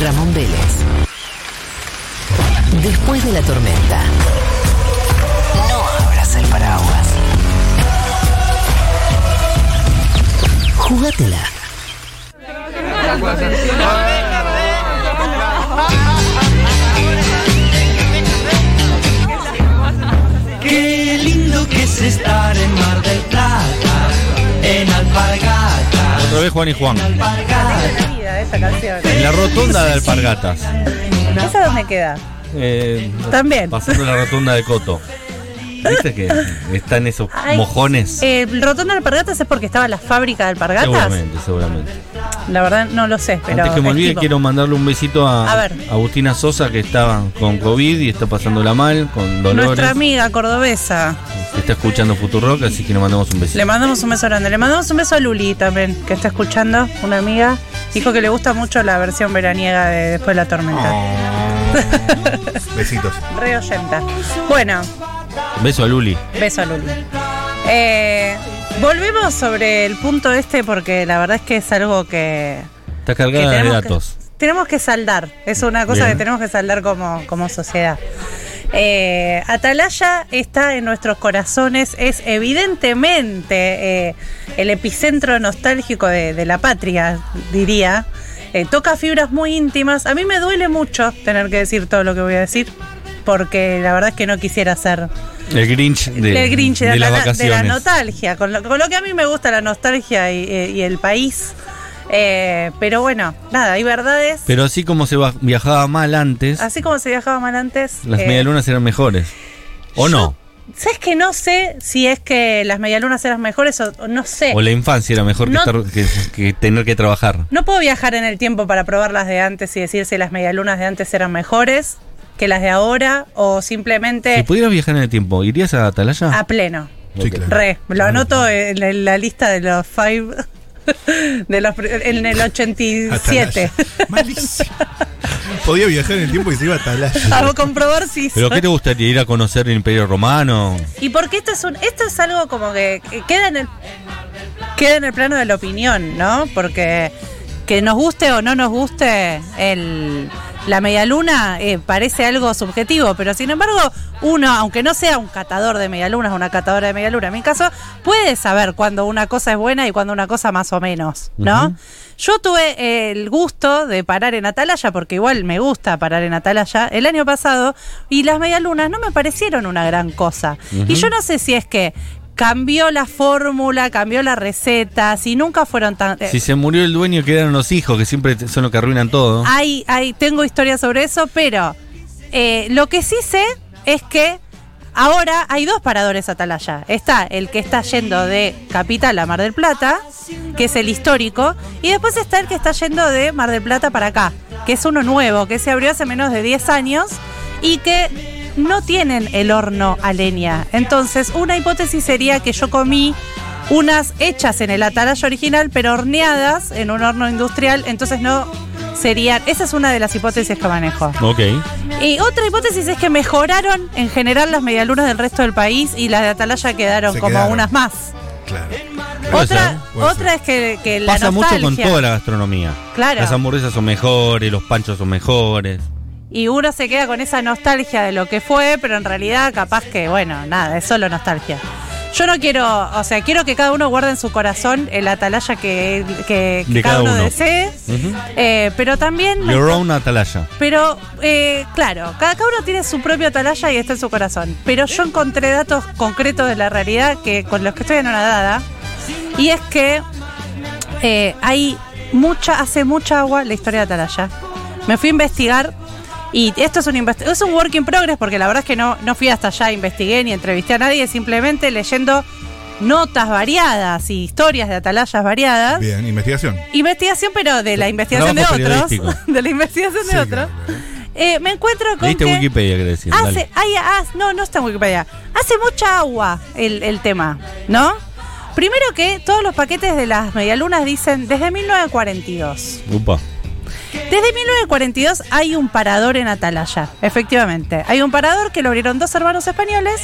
Ramón Vélez. Después de la tormenta, no abras el paraguas. Jugátela. Qué lindo que es estar en Mar del Plata, en Alpargatas. Otra vez Juan y Juan. Esa canción. En la rotonda de Alpargatas. ¿Esa dónde queda? Eh, También. Pasando la rotonda de Coto. ¿Viste que están esos Ay, mojones? Eh, el Rotonda de Alpargatas es porque estaba la fábrica de Alpargatas. seguramente, seguramente. La verdad no lo sé, pero. Antes que me olvide, quiero mandarle un besito a, A ver. Agustina Sosa, que estaba con COVID y está pasándola mal, con dolores. Nuestra amiga cordobesa. que está escuchando Futurock, así que le mandamos un besito. Le mandamos un beso grande. Le mandamos un beso a Luli también, que está escuchando, una amiga. Dijo que le gusta mucho la versión veraniega de Después de la tormenta. Besitos. Re oyenta. Bueno, Beso a Luli. beso a Luli. Eh, volvemos sobre el punto este porque la verdad es que es algo que, Está que cargada de que, datos. tenemos que saldar. Es una cosa Bien. que tenemos que saldar como, como sociedad. Eh, Atalaya está en nuestros corazones, es evidentemente eh, el epicentro nostálgico de, de la patria, diría. Eh, toca fibras muy íntimas. A mí me duele mucho tener que decir todo lo que voy a decir, porque la verdad es que no quisiera ser El Grinch de, el Grinch de, de la, las de la vacaciones. nostalgia, con lo, con lo que a mí me gusta la nostalgia y, eh, y el país. Eh, pero bueno, nada, hay verdades. Pero así como se viajaba mal antes, Así como se viajaba mal antes. las eh, medialunas eran mejores. ¿O yo- no? ¿Sabes que no sé si es que las medialunas eran mejores o, no sé? ¿O la infancia era mejor que, estar- que- que tener que trabajar? No puedo viajar en el tiempo para probar las de antes y decir si las medialunas de antes eran mejores que las de ahora o simplemente Si pudieras viajar en el tiempo, ¿irías a Atalaya? a pleno. Sí, claro. Re, lo anoto en, la- en la lista de los five de los en el 87. Atalaya. Malísimo. Podía viajar en el tiempo y se iba a Atalaya. A comprobar si ¿Pero soy- qué te gustaría ir a conocer el Imperio Romano? Y porque esto es un, esto es algo como que, que queda en el queda en el plano de la opinión, ¿no? Porque que nos guste o no nos guste el la medialuna eh, parece algo subjetivo, pero sin embargo, uno, aunque no sea un catador de medialunas, una catadora de medialuna, en mi caso, puede saber cuando una cosa es buena y cuando una cosa más o menos, ¿no? Yo tuve eh, el gusto de parar en Atalaya, porque igual me gusta parar en Atalaya, el año pasado, y las medialunas no me parecieron una gran cosa. Y yo no sé si es que cambió la fórmula, cambió la receta, si nunca fueron tan... eh, Si se murió el dueño, quedaron los hijos, que siempre son los que arruinan todo. hay, hay, tengo historias sobre eso, pero eh, lo que sí sé es que ahora hay dos paradores Atalaya. Está el que está yendo de Capital a Mar del Plata, que es el histórico, y después está el que está yendo de Mar del Plata para acá, que es uno nuevo, que se abrió hace menos de 10 años y que no tienen el horno a leña. Entonces, una hipótesis sería que yo comí unas hechas en el atalaya original, pero horneadas en un horno industrial, entonces no serían. Esa es una de las hipótesis que manejo. Ok. Y otra hipótesis es que mejoraron en general las medialunas del resto del país y las de atalaya quedaron Se como quedaron. unas más. Claro. Puede Otra, ser, puede otra ser. es que, que la Pasa mucho con toda la gastronomía. Claro. Las hamburguesas son mejores, los panchos son mejores. Y uno se queda con esa nostalgia de lo que fue, pero en realidad capaz que, bueno, nada, es solo nostalgia. Yo no quiero, o sea, quiero que cada uno guarde en su corazón el atalaya que, que- cada, cada uno, uno. desee, eh, pero también... Your own Atalaya. Pero, eh, claro, cada, cada uno tiene su propio atalaya y está en su corazón. Pero yo encontré datos concretos de la realidad que con los que estoy anonadada. Y es que eh, hay mucha, hace mucha agua la historia de Atalaya. Me fui a investigar y esto es un, es un work in progress porque la verdad es que no, no fui hasta allá, investigué ni entrevisté a nadie, simplemente leyendo notas variadas y historias de atalayas variadas. Bien, investigación. Investigación, pero de la investigación de otros. De la investigación de Sí, otros. claro. Eh, me encuentro con Leíste que Wikipedia, que decir. hace, hay- ah, no, no está en Wikipedia. Hace mucha agua el, el tema, ¿no? Primero que todos los paquetes de las medialunas dicen desde 1942. Upa. Desde 1942 hay un parador en Atalaya, efectivamente. Hay un parador que lo abrieron dos hermanos españoles,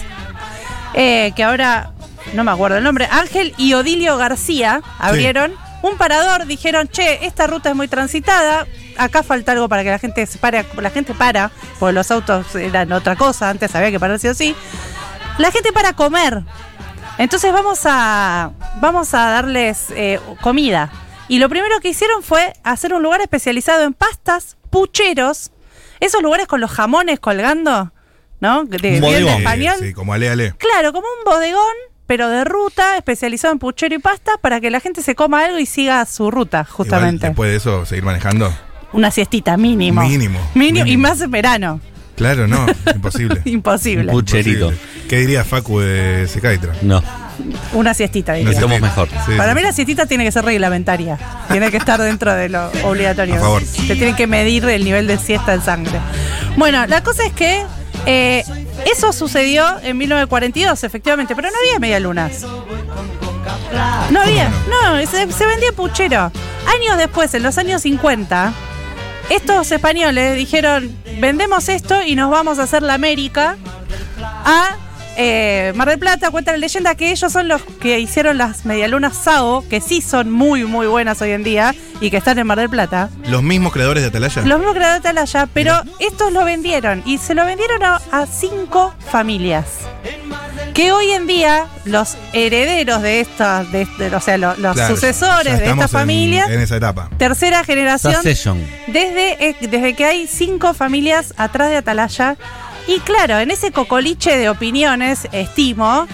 eh, que ahora no me acuerdo el nombre, Ángel y Odilio García abrieron un parador, dijeron, che, esta ruta es muy transitada, acá falta algo para que la gente se pare, la gente para, porque los autos eran otra cosa, antes había que parar sí o sí. La gente para comer. Entonces vamos a, vamos a darles eh, comida. Y lo primero que hicieron fue hacer un lugar especializado en pastas, pucheros, esos lugares con los jamones colgando, ¿no? De, bien de bodegón. español. Sí, como ale ale. Claro, como un bodegón, pero de ruta, especializado en puchero y pasta, para que la gente se coma algo y siga su ruta, Igual, justamente. después de eso, seguir manejando. Una siestita mínimo. Mínimo, Mínimo. Y más en verano. Claro, no, imposible. Imposible. Pucherito. ¿Qué diría Facu de Secaitra? No, Una siestita, diría. Mejor. Sí, Para sí. mí la siestita tiene que ser reglamentaria. Tiene que estar dentro de lo obligatorio. A favor. Se tiene que medir el nivel de siesta en sangre. Bueno, la cosa es que eh, eso sucedió en 1942, efectivamente, pero no había medialunas. No había, no, se, se vendía puchero. Años después, en los años 50, estos españoles dijeron, vendemos esto y nos vamos a hacer la América a eh, Mar del Plata. Cuenta la leyenda que ellos son los que hicieron las medialunas Sao, que sí son muy, muy buenas hoy en día y que están en Mar del Plata. Los mismos creadores de Atalaya. Los mismos creadores de Atalaya, pero estos lo vendieron y se lo vendieron a, a cinco familias. Que hoy en día los herederos de estas, de, de- o sea, lo- los Claro, sucesores de estas en- familias, En, esa etapa. tercera generación, Succession. desde, eh, desde que hay cinco familias atrás de Atalaya. Y claro, en ese cocoliche de opiniones, estimo,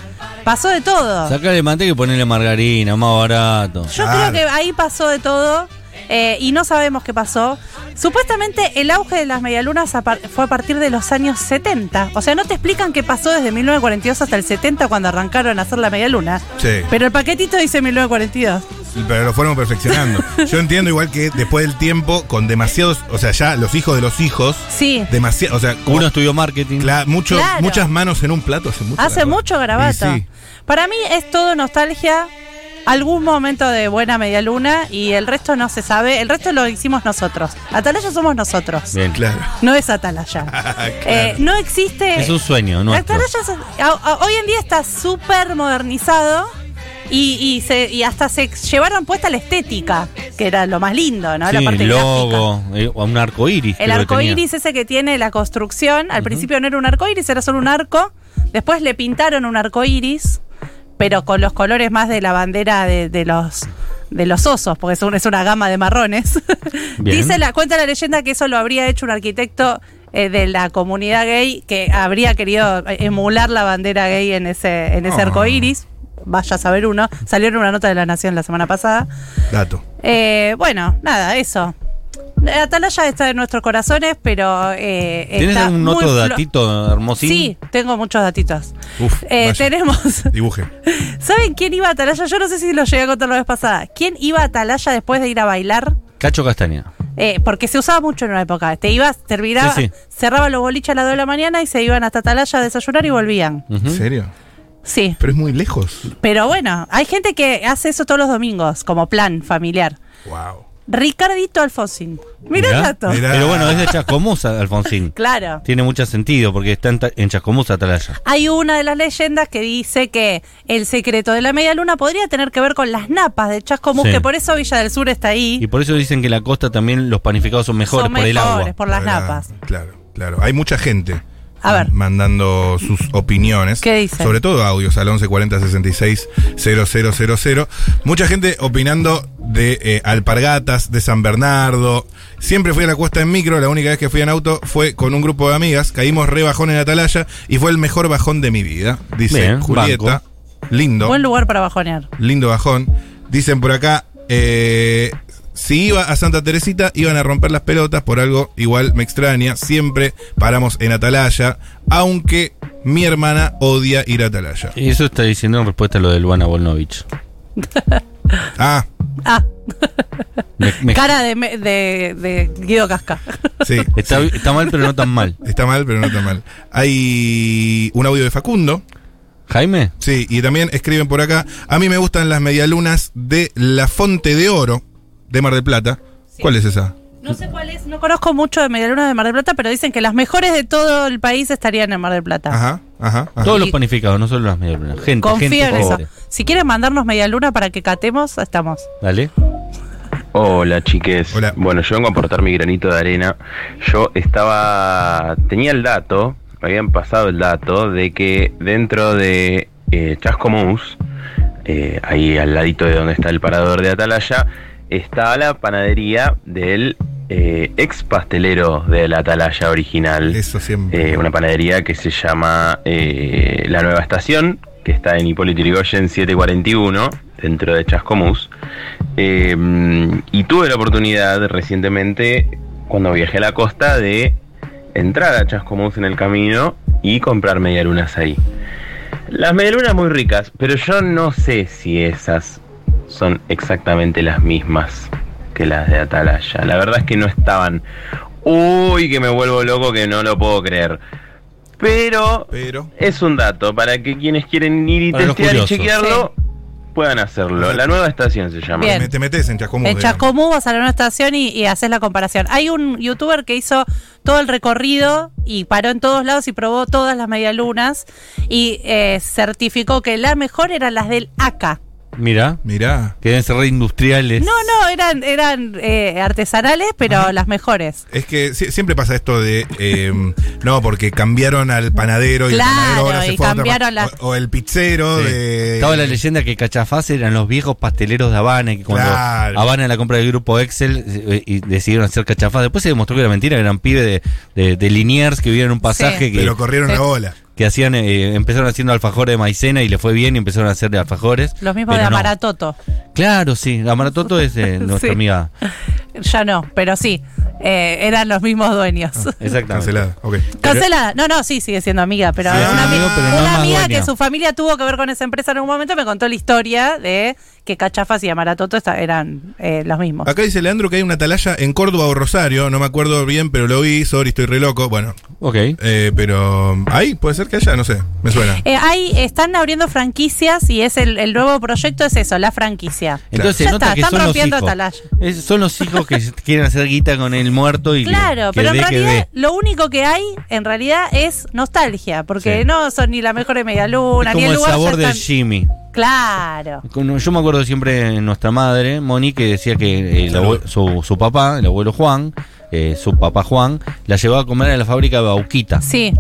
pasó de todo. Sacale manteca y ponele margarina, más barato. Yo Claro. creo que ahí pasó de todo eh, y no sabemos qué pasó. Supuestamente el auge de las medialunas a par- fue a partir de los años 70. O sea, no te explican qué pasó desde 1942 hasta el 70 cuando arrancaron a hacer la medialuna. Sí. Pero el paquetito dice 1942. Pero lo fueron perfeccionando. Yo entiendo igual que después del tiempo, con demasiados, o sea, ya los hijos de los hijos, Sí. demasiado, o sea, como- Uno estudió marketing. cla- mucho- Claro. muchas manos en un plato hace mucho. Hace mucho garabato. Sí. Para mí es todo nostalgia, algún momento de buena medialuna y el resto no se sabe. El resto lo hicimos nosotros. Atalaya somos nosotros. Bien. Claro. No es Atalaya. Eh, no existe. Es un sueño nuestro. Atalaya hoy en día está súper modernizado y, y se, y hasta se llevaron puesta la estética, que era lo más lindo, ¿no? Sí, la parte logo, eh, un arco iris. El arco iris ese que tiene la construcción, al principio no era un arco iris, era solo un arco. Después le pintaron un arco iris, pero con los colores más de la bandera de, de los de los osos, porque es, un- es una gama de marrones. Dice la, cuenta la leyenda que eso lo habría hecho un arquitecto eh, de la comunidad gay que habría querido eh, emular la bandera gay en ese, en ese Ah. arco iris. Vaya a saber uno. Salió en una nota de la Nación la semana pasada. Dato. Eh, bueno, nada, eso. Atalaya está en nuestros corazones, pero eh, ¿Tienes está algún muy otro datito hermosín? Sí, tengo muchos datitos. Uf, Eh, vaya. tenemos. Dibuje. ¿Saben quién iba a Atalaya? Yo no sé si lo llegué a contar la vez pasada. ¿Quién iba a Atalaya después de ir a bailar? Cacho Castaña. Eh, porque se usaba mucho en una época. Te ibas, terminaba, Sí, sí. cerraba los boliches a las 2 de la mañana y se iban hasta Atalaya a desayunar y volvían. ¿En serio? Sí. Pero es muy lejos. Pero bueno, hay gente que hace eso todos los domingos, como plan familiar. Wow. Ricardito Alfonsín. Mira el Mirá. dato. Mirá. Pero bueno, es de Chascomús, Alfonsín. Claro. Tiene mucho sentido porque está en, en Chascomús, Atalaya. Hay una de las leyendas que dice que el secreto de la media luna podría tener que ver con las napas de Chascomús, Sí. que por eso Villa del Sur está ahí. Y por eso dicen que en la costa también los panificados son mejores Son por el mejores, agua. por las napas. Claro, claro. Hay mucha gente. A ver. Mandando sus opiniones. ¿Qué dice? Sobre todo audios al 1140 66 000. Mucha gente opinando de eh, alpargatas, de San Bernardo. Siempre fui a la cuesta en micro. La única vez que fui en auto fue con un grupo de amigas. Caímos re bajón en Atalaya y fue el mejor bajón de mi vida. Dice Bien, Julieta. banco. Lindo. Buen lugar para bajonear. Lindo bajón. Dicen por acá, eh, si iba a Santa Teresita, iban a romper las pelotas, por algo igual me extraña. Siempre paramos en Atalaya, aunque mi hermana odia ir a Atalaya. Y eso está diciendo en respuesta a lo de Luana Volnovich. Ah, Ah, Me- me- cara de, me- de, de Guido Casca. sí. está, sí. está mal, pero no tan mal. Está mal, pero no está mal. Hay un audio de Facundo. Jaime, Sí, y también escriben por acá. A mí me gustan las medialunas de La Fonte de Oro de Mar del Plata. ¿Cuál es esa? No sé cuál es, no conozco mucho de medialunas de Mar del Plata, pero dicen que las mejores de todo el país estarían en Mar del Plata. Ajá, ajá. ajá. Todos los panificados, no solo las medialunas. Gente, Confío gente en eso. Si quieren mandarnos medialuna para que catemos, estamos. Dale. Hola chiques. Hola. Bueno, yo vengo a aportar mi granito de arena. Yo estaba. tenía el dato, me habían pasado el dato de que dentro de eh, Chascomús, eh, ahí al ladito de donde está el parador de Atalaya, está la panadería del eh, ex pastelero de la Atalaya original. Eso siempre. Eh, una panadería que se llama eh, La Nueva Estación, que está en Hipólito Yrigoyen 741, dentro de Chascomús. Y tuve la oportunidad recientemente, cuando viajé a la costa, de entrar a Chascomús en el camino y comprar medialunas ahí. Las medialunas muy ricas, pero yo no sé si esas son exactamente las mismas que las de Atalaya. La verdad es que no estaban. Uy, que me vuelvo loco que no lo puedo creer. Pero Pero. es un dato para que quienes quieren ir y Para testear y chequearlo puedan hacerlo. La nueva estación se llama. Bien. Te metes en Chascomús. En digamos. Chascomú vas a la nueva estación y, y haces la comparación. Hay un youtuber que hizo todo el recorrido y paró en todos lados y probó todas las medialunas y eh, certificó que la mejor eran las del ACA. Mira, Mirá. que deben ser re industriales. No, no, eran, eran eh, artesanales, pero las mejores. Es que si- siempre pasa esto de. eh, no, porque cambiaron al panadero y Claro, el panadero ahora se y fue a otra cambiaron las- o, o el pizzero Sí. de. Estaba la leyenda que Cachafaz eran los viejos pasteleros de Habana, y que cuando Claro. Habana la compra del grupo Excel eh, y decidieron hacer Cachafaz. Después se demostró que era mentira, que eran pibes de, de, de Liniers que vivían en un pasaje Sí. que, Pero corrieron Sí. la bola. Que hacían, eh, empezaron haciendo alfajores de maicena y le fue bien y empezaron a hacer de alfajores. Los mismos de no. Amaratoto. Claro, sí, la Maratoto es de nuestra Sí. amiga. Ya no, pero sí, eh, eran los mismos dueños. Exactamente. Cancelada. Ok. Cancelada. No, no, sí, sigue siendo amiga, pero Sí, una, amigo, pero amiga que su familia tuvo que ver con esa empresa en un momento me contó la historia de que Cachafas y Amaratoto eran eh, los mismos. Acá dice Leandro que hay una atalaya en Córdoba o Rosario, no me acuerdo bien, pero lo vi, sorry, estoy re loco. Bueno, Ok. eh, pero ahí puede ser que haya, no sé, me suena. Eh, hay, están abriendo franquicias y es el, el nuevo proyecto es eso, la franquicia. Entonces Ya nota está, que están son los rompiendo hijos. Atalaya. Es- son los hijos que quieren hacer guita con el muerto y Claro, que pero en realidad lo único que hay en realidad es nostalgia, porque Sí. no son ni la mejor de Es medialuna, ni como el el lugar ya sabor del están- Jimmy. Claro. Yo me acuerdo siempre de nuestra madre, Moni, que decía que el abue- su, su papá, el abuelo Juan, eh, su papá Juan, la llevaba a comer a la fábrica de Bauquita, Sí.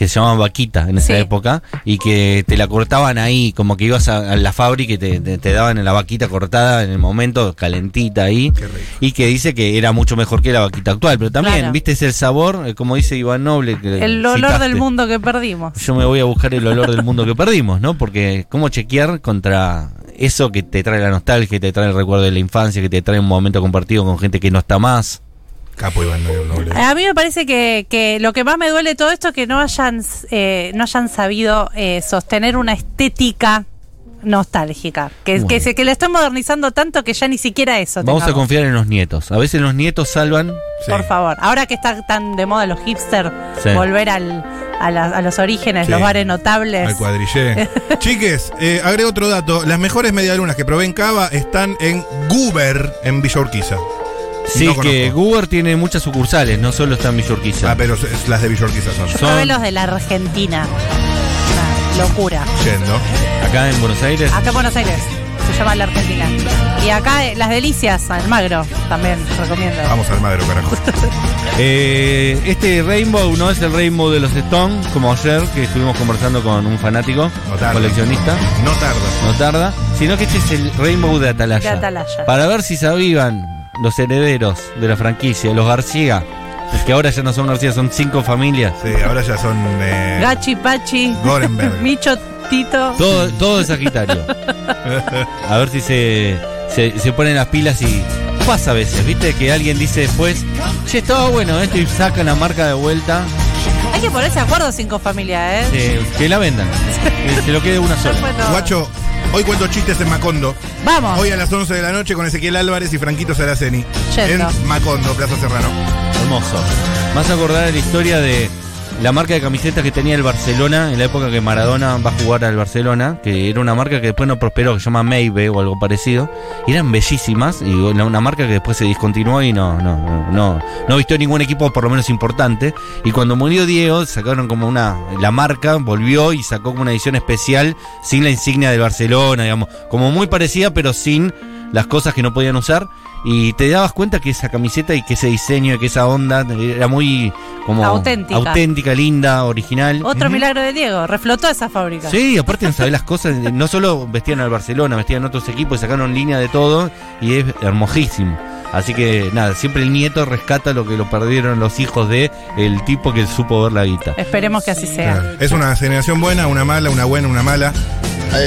Que se llamaba Vaquita en esa Sí. época, y que te la cortaban ahí, como que ibas a, a la fábrica y te, te- te daban la vaquita cortada en el momento, calentita ahí, Qué rico. y que dice que era mucho mejor que la vaquita actual, pero también, Claro. viste, es el sabor, eh, como dice Iván Noble, que El olor citaste. del mundo que perdimos. Yo me voy a buscar el olor del mundo que perdimos, ¿no? Porque cómo chequear contra eso que te trae la nostalgia, que te trae el recuerdo de la infancia, que te trae un momento compartido con gente que no está más. Capo Iván Noble. A mí me parece que, que lo que más me duele de todo esto es que no hayan, eh, no hayan sabido eh, sostener una estética nostálgica. Que, Bueno. que, se, que la están modernizando tanto que ya ni siquiera eso. Vamos a confiar en los nietos. A veces los nietos salvan. Sí. Por favor. Ahora que está tan de moda los hipsters, Sí. volver al, a, la- a los orígenes, Sí. los bares notables. Al cuadrillé. Chiques, eh, agrego otro dato. Las mejores medialunas que probé en Cava están en Guber, en Villa Urquiza. Sí, No que. Google tiene muchas sucursales, no solo está en Villorquiza. Ah, pero es- las de Villa Urquiza son. Yo son- probé los de la Argentina. Una locura. Yendo. Acá en Buenos Aires. Acá en Buenos Aires se llama la Argentina. Y acá eh, las delicias, Almagro, también recomiendo. Vamos al Madero, carajo. Eh, este Rainbow no es el Rainbow de los Stones, como ayer que estuvimos conversando con un fanático, No tarda. coleccionista. No tarda. no tarda, sino que este es el Rainbow de Atalaya. De Atalaya. Para ver si sabían los herederos de la franquicia, los García, que ahora ya no son García, son cinco familias. Sí, ahora ya son. Eh, Gachi, Pachi, Gorenberg. Micho, Tito. Todo, todo es Sagitario. A ver si se, se, se ponen las pilas y pasa a veces, ¿viste? Que alguien dice después, che, estaba bueno esto y sacan la marca de vuelta, Hay que ponerse de acuerdo cinco familias, ¿eh? eh, que la vendan, que se lo quede una sola. Bueno, Guacho, hoy cuento chistes en Macondo. Vamos. Hoy a las 11 de la noche con Ezequiel Álvarez y Franquito Saraceni. Yendo. En Macondo, Plaza Serrano. Hermoso. Más acordar la historia de la marca de camisetas que tenía el Barcelona en la época que Maradona va a jugar al Barcelona, que era una marca que después no prosperó, que se llama Maybe o algo parecido. Eran bellísimas y una marca que después se discontinuó y no, no, no, no vistió ningún equipo por lo menos importante. Y cuando murió Diego, sacaron como una, la marca volvió y sacó como una edición especial sin la insignia del Barcelona, digamos, como muy parecida pero sin las cosas que no podían usar. Y te dabas cuenta que esa camiseta y que ese diseño y que esa onda era muy como Auténtica. auténtica, linda, original. Otro milagro de Diego, reflotó esa fábrica. Sí, aparte de saber las cosas, no solo vestían al Barcelona, vestían otros equipos, sacaron línea de todo y es hermosísimo. Así que nada, siempre el nieto rescata lo que lo perdieron los hijos de el tipo que supo ver la guita. Esperemos que así sea. Claro. Es una generación buena, una mala, una buena, una mala.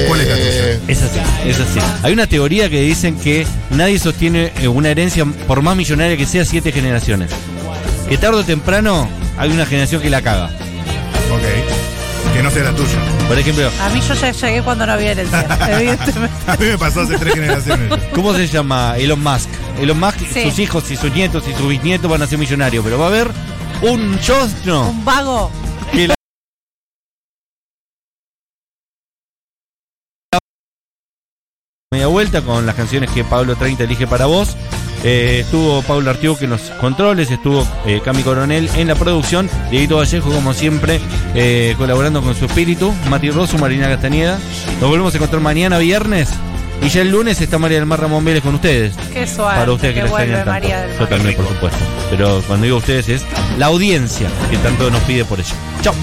¿Cuál es la tuya? Es así, es así. Hay una teoría que dicen que nadie sostiene eh, una herencia, por más millonaria que sea, siete generaciones. Que tarde o temprano hay una generación que la caga. Ok. Que no sea la tuya. Por ejemplo, A mí yo ya llegué cuando no había herencia, evidentemente. A mí me pasó hace tres generaciones. ¿cómo se llama? Elon Musk. Elon Musk, Sí. sus hijos y sus nietos y sus bisnietos van a ser millonarios, pero va a haber un chosno Un vago. Media vuelta con las canciones que Pablo 30 elige para vos. Eh, estuvo Pablo Artiuk en los controles, estuvo eh, Cami Coronel en la producción, Dieguito Vallejo como siempre eh, colaborando con su espíritu, Mati Rosso, Marina Castañeda. Nos volvemos a encontrar mañana viernes y ya el lunes está María del Mar Ramón Vélez con ustedes. Qué suave. Para ustedes que, que la extrañan tanto. Yo también, por supuesto. Pero cuando digo ustedes es la audiencia que tanto nos pide por ello. Chao.